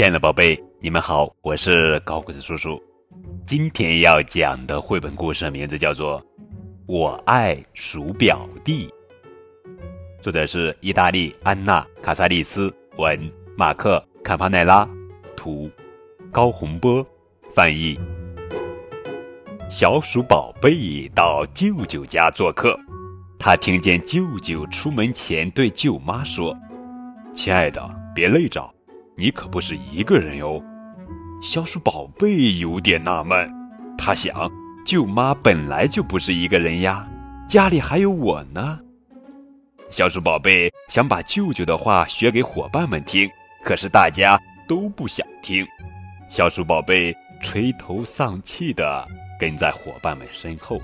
亲爱的宝贝，你们好，我是高个子叔叔。今天要讲的绘本故事名字叫做《我爱鼠表弟》，作者是意大利安娜·卡萨利斯，文马克·坎帕奈拉，图高洪波翻译。小鼠宝贝到舅舅家做客，他听见舅舅出门前对舅妈说：“亲爱的，别累着。”你可不是一个人哟，小鼠宝贝有点纳闷，他想，舅妈本来就不是一个人呀，家里还有我呢。小鼠宝贝想把舅舅的话学给伙伴们听，可是大家都不想听。小鼠宝贝垂头丧气地跟在伙伴们身后。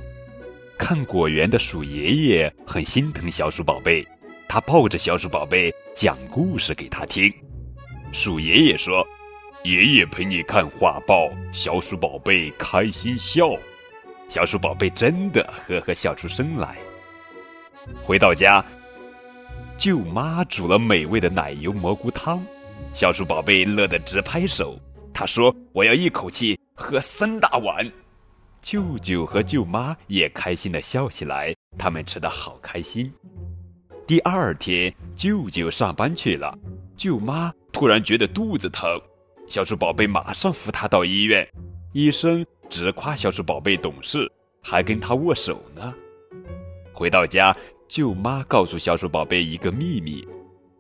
看果园的鼠爷爷很心疼小鼠宝贝，他抱着小鼠宝贝讲故事给他听。鼠爷爷说：“爷爷陪你看画报，小鼠宝贝开心笑。”小鼠宝贝真的呵呵笑出声来。回到家，舅妈煮了美味的奶油蘑菇汤，小鼠宝贝乐得直拍手。他说：“我要一口气喝三大碗。”舅舅和舅妈也开心的笑起来，他们吃的好开心。第二天，舅舅上班去了，舅妈。突然觉得肚子疼，小鼠宝贝马上扶他到医院。医生直夸小鼠宝贝懂事，还跟他握手呢。回到家，舅妈告诉小鼠宝贝一个秘密：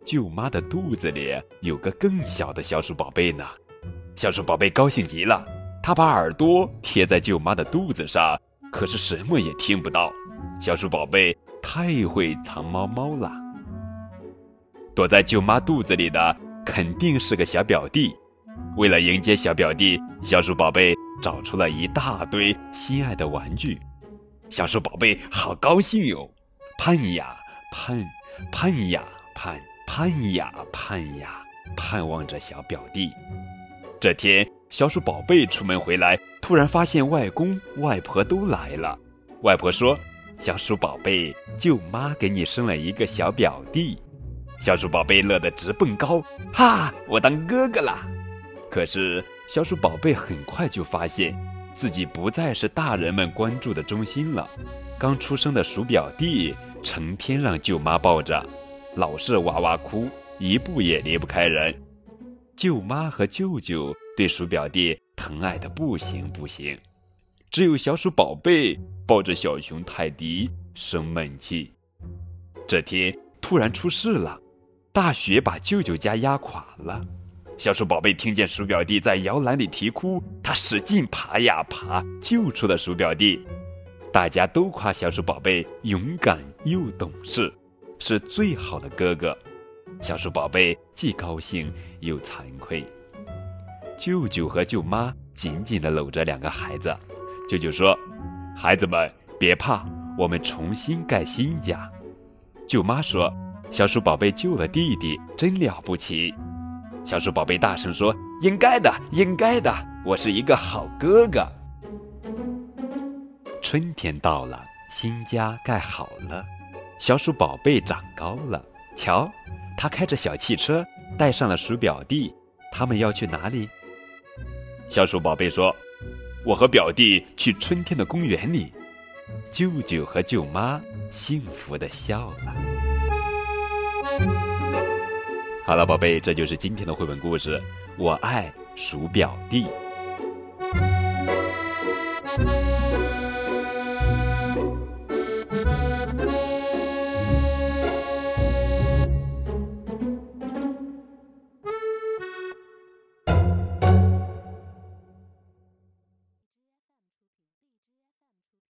舅妈的肚子里有个更小的小鼠宝贝呢。小鼠宝贝高兴极了，他把耳朵贴在舅妈的肚子上，可是什么也听不到。小鼠宝贝太会藏猫猫了，躲在舅妈肚子里的。肯定是个小表弟。为了迎接小表弟，小鼠宝贝找出了一大堆心爱的玩具。小鼠宝贝好高兴哟，盼呀盼，盼呀盼，盼呀盼呀，盼望着小表弟。这天，小鼠宝贝出门回来，突然发现外公外婆都来了。外婆说：“小鼠宝贝，舅妈给你生了一个小表弟。”小鼠宝贝乐得直蹦高，哈！我当哥哥啦！可是小鼠宝贝很快就发现，自己不再是大人们关注的中心了。刚出生的鼠表弟成天让舅妈抱着，老是哇哇哭，一步也离不开人。舅妈和舅舅对鼠表弟疼爱的不行不行，只有小鼠宝贝抱着小熊泰迪生闷气。这天突然出事了。大雪把舅舅家压垮了，小鼠宝贝听见鼠表弟在摇篮里啼哭，他使劲爬呀爬，救出了鼠表弟。大家都夸小鼠宝贝勇敢又懂事，是最好的哥哥。小鼠宝贝既高兴又惭愧。舅舅和舅妈紧紧地搂着两个孩子。舅舅说：“孩子们别怕，我们重新盖新家。”舅妈说。小鼠宝贝救了弟弟，真了不起！小鼠宝贝大声说：“应该的，应该的，我是一个好哥哥。”春天到了，新家盖好了，小鼠宝贝长高了。瞧，他开着小汽车，带上了鼠表弟。他们要去哪里？小鼠宝贝说：“我和表弟去春天的公园里。”舅舅和舅妈幸福的笑了。好了，宝贝，这就是今天的绘本故事。我爱鼠表弟。